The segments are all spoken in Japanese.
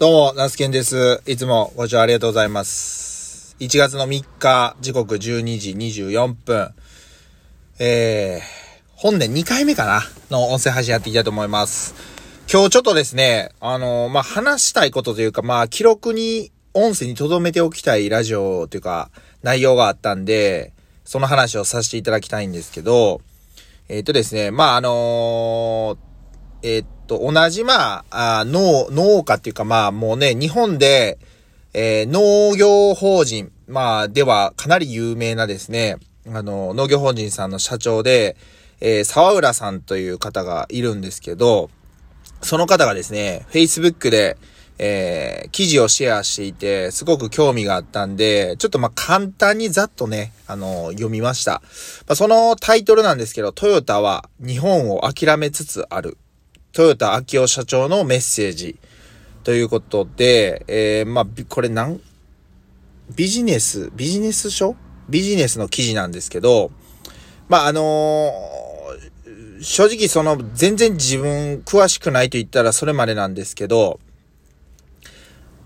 どうも、ナスケンです。いつもご視聴ありがとうございます。1月の3日、時刻12時24分。えー、本年2回目かなの音声配信やっていきたいと思います。今日ちょっとですね、あのまあ、話したいことというか、まあ、記録に、音声に留めておきたいラジオというか、内容があったんで、その話をさせていただきたいんですけど、えっ、とですね、まあ、あのーえっと、同じ、まあ、あ農、農家っていうか、まあ、もうね、日本で、えー農業法人、まあ、では、かなり有名なですね、あの、農業法人さんの社長で、えー沢浦さんという方がいるんですけど、その方がですね、Facebook で、えー記事をシェアしていて、すごく興味があったんで、ちょっとま簡単にざっとね、あの、読みました。まあ、そのタイトルなんですけど、トヨタは日本を諦めつつある。トヨタ秋夫社長のメッセージ。ということで、えー、まあ、これなん、ビジネス、ビジネス書？ビジネスの記事なんですけど、まあ、あのー正直その、全然自分詳しくないと言ったらそれまでなんですけど、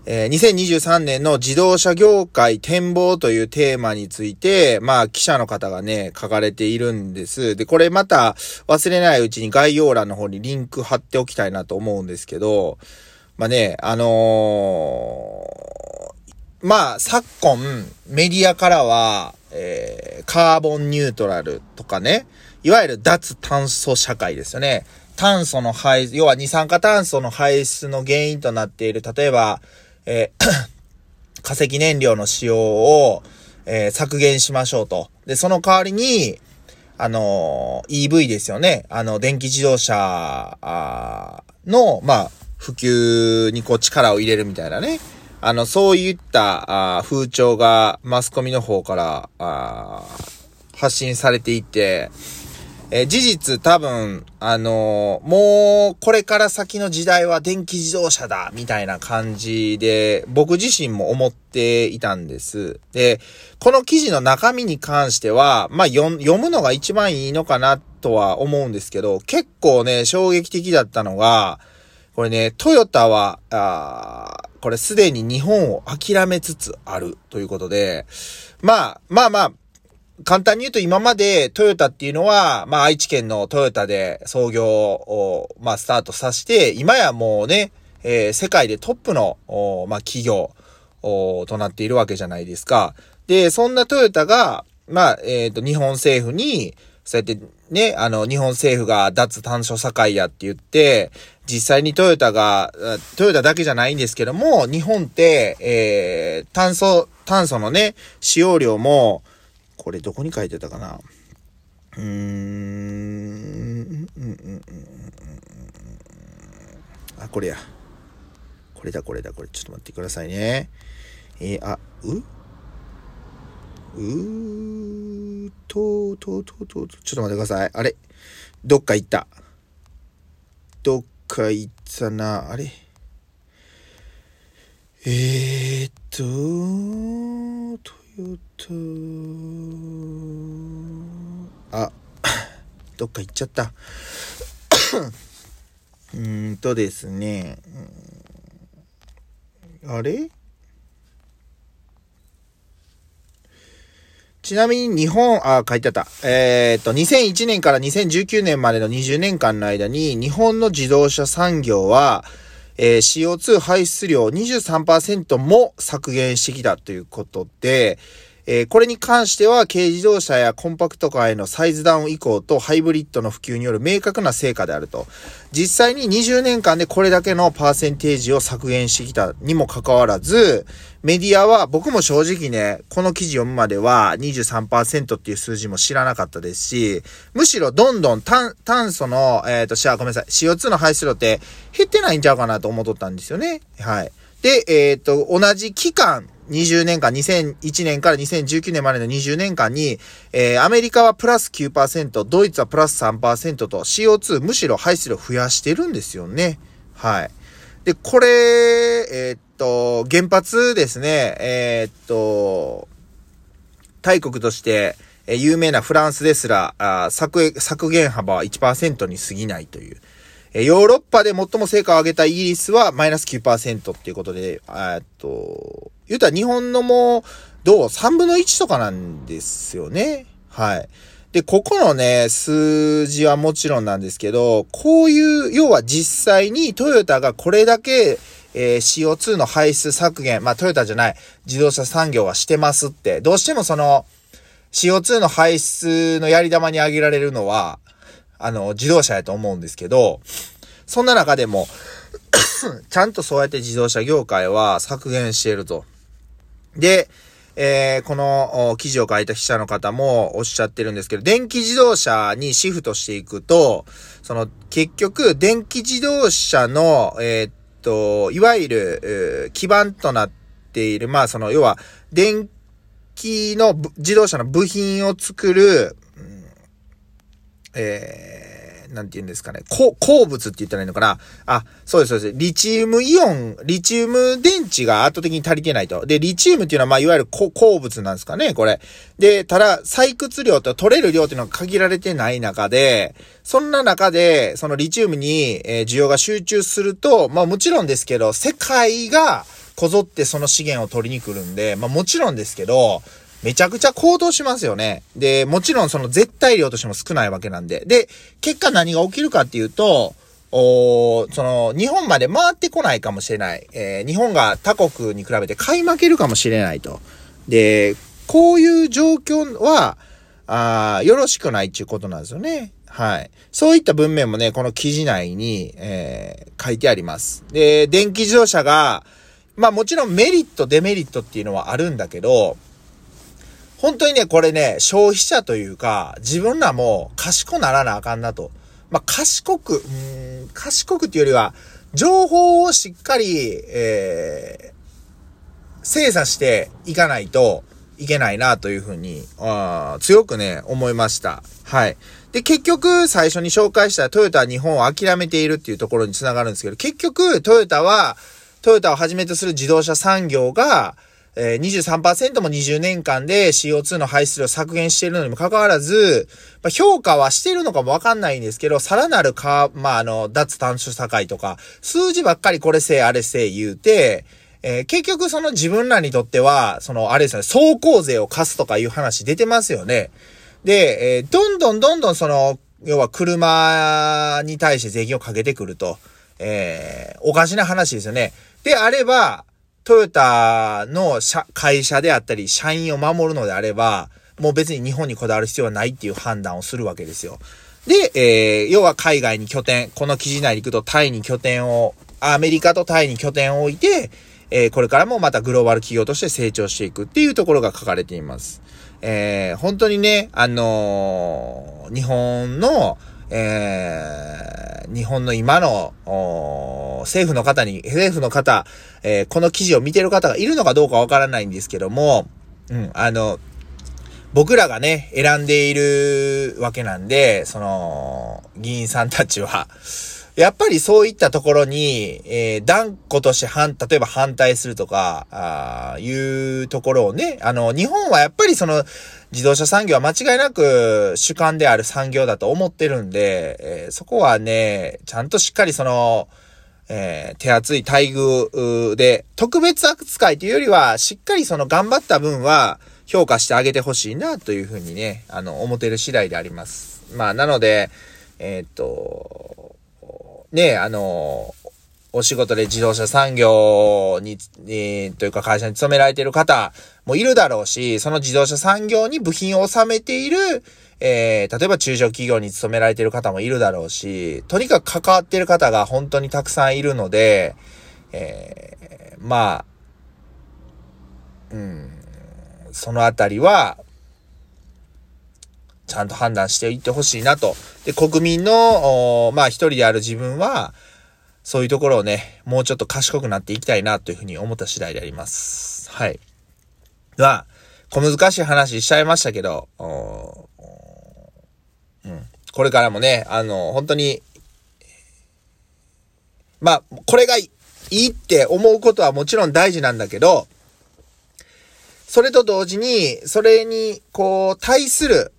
えー2023年の自動車業界展望というテーマについて、まあ記者の方がね、書かれているんです。で、これまた忘れないうちに概要欄の方にリンク貼っておきたいなと思うんですけど、まあね、あのーまあ昨今メディアからは、えーカーボンニュートラルとかね、いわゆる脱炭素社会ですよね。炭素の排出、要は二酸化炭素の排出の原因となっている、例えば、えー 化石燃料の使用を、えー削減しましょうと。で、その代わりに、あのー EV ですよね。あの、電気自動車の、まあ、普及にこう力を入れるみたいなね。あの、そういったあ風潮がマスコミの方からあ発信されていて、えー事実多分、あのーもう、これから先の時代は電気自動車だ、みたいな感じで、僕自身も思っていたんです。で、この記事の中身に関しては、まあ、読むのが一番いいのかな、とは思うんですけど、結構ね、衝撃的だったのが、これね、トヨタは、あこれすでに日本を諦めつつあるということで、まあ、まあまあ、簡単に言うと今までトヨタっていうのは、まあ愛知県のトヨタで創業を、まあスタートさせて、今やもうね、えー世界でトップの、まあ企業となっているわけじゃないですか。で、そんなトヨタが、まあ、えっ、と、日本政府に、そうやってね、あの、日本政府が脱炭素社会やって言って、実際にトヨタが、トヨタだけじゃないんですけども、日本って、えー、炭素、炭素のね、使用量も、これどこに書いてたかな？うーん、うんうんうんうんあ、これや。これだ、これだ、これ。ちょっと待ってくださいね。えーあ、う？うーと、と、と、と、と、ちょっと待ってください。あれ？どっか行った。どっか行ったな。あれ？えー、っと、トヨタ、あ、どっか行っちゃった。うーんとですね、あれ？ちなみに日本、あ、書いてあった。えーっと、2001年から2019年までの20年間の間に、日本の自動車産業は、えー CO2 排出量23%も削減してきたということで、えーこれに関しては軽自動車やコンパクトカーへのサイズダウン以降とハイブリッドの普及による明確な成果であると。実際に20年間でこれだけのパーセンテージを削減してきたにもかかわらず、メディアは僕も正直ね、この記事読むまでは23%っていう数字も知らなかったですし、むしろどんどん炭素の、えっ、と、しゃ、ごめんなさい、CO2 の排出量って減ってないんちゃうかなと思っとったんですよね。はい。で、えっ、と、同じ期間、20年間、2001年から2019年までの20年間に、えーアメリカはプラス9%、ドイツはプラス3%と CO2 むしろ排出量増やしてるんですよね。はい。で、これ、えーっと、原発ですね、えーっと、大国として、え有名なフランスですら、あ削削減幅は1%に過ぎないという。えヨーロッパで最も成果を上げたイギリスはマイナス9%っていうことで、えっと、言うたら日本のもう、どう ?3 分の1とかなんですよね。はい。で、ここのね、数字はもちろんなんですけど、こういう、要は実際にトヨタがこれだけ、えー、CO2 の排出削減、まあトヨタじゃない、自動車産業はしてますって、どうしてもその、CO2 の排出のやり玉に挙げられるのは、あの、自動車やと思うんですけど、そんな中でも ちゃんとそうやって自動車業界は削減していると。で、えー、この記事を書いた記者の方もおっしゃってるんですけど、電気自動車にシフトしていくと、その結局電気自動車の、えー、っと、いわゆる、基盤となっている、まあその、要は、電気の自動車の部品を作る、えーなんて言うんですかね、鉱物って言ったらいいのかなあ、そうです、そうです。リチウムイオン、リチウム電池が圧倒的に足りてないと。で、リチウムっていうのは、まあ、いわゆる鉱物なんですかね、これ。で、ただ、採掘量と取れる量っていうのが限られてない中で、そんな中で、そのリチウムに、え需要が集中すると、まあ、もちろんですけど、世界がこぞってその資源を取りに来るんで、まあ、もちろんですけど、めちゃくちゃ高騰しますよね。で、もちろんその絶対量としても少ないわけなんで。で、結果何が起きるかっていうと、おその、日本まで回ってこないかもしれない。えー、日本が他国に比べて買い負けるかもしれないと。で、こういう状況は、あよろしくないっていうことなんですよね。はい。そういった文面もね、この記事内に、えー、書いてあります。で、電気自動車が、まあもちろんメリット、デメリットっていうのはあるんだけど、本当にね、これね、消費者というか、自分らも賢ならなあかんなと。まあ、賢く、うん、賢くっていうよりは、情報をしっかり、えー、精査していかないといけないなというふうに、あ強くね、思いました。はい。で、結局、最初に紹介したトヨタは日本を諦めているっていうところにつながるんですけど、結局、トヨタは、トヨタをはじめとする自動車産業が、えー、23%も20年間で CO2 の排出量削減しているのにもかかわらず、まあ、評価はしてるのかもわかんないんですけど、さらなるか、まあ、あの、脱炭素社会とか、数字ばっかりこれせい、あれせい言うて、えー、結局その自分らにとっては、その、あれですね、走行税を課すとかいう話出てますよね。で、えー、どんどんどんどんその、要は車に対して税金をかけてくると、えー、おかしな話ですよね。であれば、トヨタの社会社であったり、社員を守るのであれば、もう別に日本にこだわる必要はないっていう判断をするわけですよ。で、えー、要は海外に拠点、この記事内に行くとタイに拠点を、アメリカとタイに拠点を置いて、えー、これからもまたグローバル企業として成長していくっていうところが書かれています。えー、本当にね、あのー、日本の、えー、日本の今の、政府の方に、政府の方、えー、この記事を見てる方がいるのかどうかわからないんですけども、うん、あの、僕らがね、選んでいるわけなんで、その、議員さんたちは、やっぱりそういったところに、えー、断固として反、例えば反対するとか、あいうところをね、あの、日本はやっぱりその、自動車産業は間違いなく主観である産業だと思ってるんで、えー、そこはね、ちゃんとしっかりその、えー、手厚い待遇で、特別扱いというよりは、しっかりその頑張った分は評価してあげてほしいなというふうにね、あの、思ってる次第であります。まあ、なので、えー、っと、ね、あの、お仕事で自動車産業に、えー、というか会社に勤められている方もいるだろうし、その自動車産業に部品を収めている、えー、例えば中小企業に勤められている方もいるだろうし、とにかく関わっている方が本当にたくさんいるので、えー、まあ、うん、そのあたりは、ちゃんと判断していってほしいなと。で、国民の、まあ一人である自分は、そういうところをね、もうちょっと賢くなっていきたいなというふうに思った次第であります。はい。まあ、小難しい話しちゃいましたけど、うん。これからもね、あの、本当に、まあ、これがいいって思うことはもちろん大事なんだけど、それと同時に、それに、こう、対する、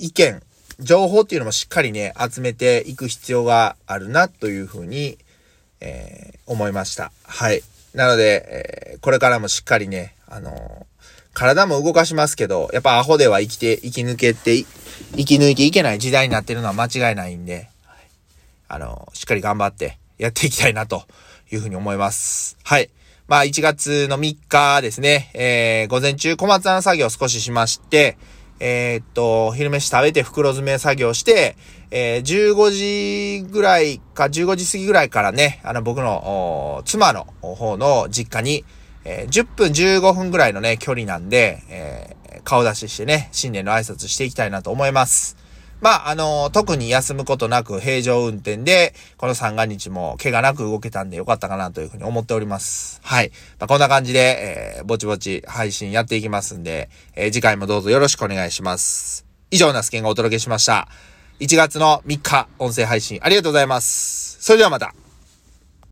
意見情報っていうのもしっかりね、集めていく必要があるなというふうに、えー、思いました。はい。なので、えー、これからもしっかりね、あのー、体も動かしますけど、やっぱアホでは生きて、生き抜けて、生き抜いていけない時代になってるのは間違いないんで、あのー、しっかり頑張ってやっていきたいなというふうに思います。はい。まあ、1月の3日ですね、えー、午前中小松菜の作業を少ししまして、えー、っと、昼飯食べて袋詰め作業して、えー、15時ぐらいか、15時過ぎぐらいからね、あの、僕の、妻の方の実家に、えー、10分15分ぐらいのね、距離なんで、えー、顔出ししてね、新年の挨拶していきたいなと思います。まあ、あの、特に休むことなく平常運転で、この三が日も怪我なく動けたんでよかったかなというふうに思っております。はい。まあ、こんな感じで、えー、ぼちぼち配信やっていきますんで、えー、次回もどうぞよろしくお願いします。以上、ナスケンがお届けしました。1月の3日、音声配信ありがとうございます。それではまた。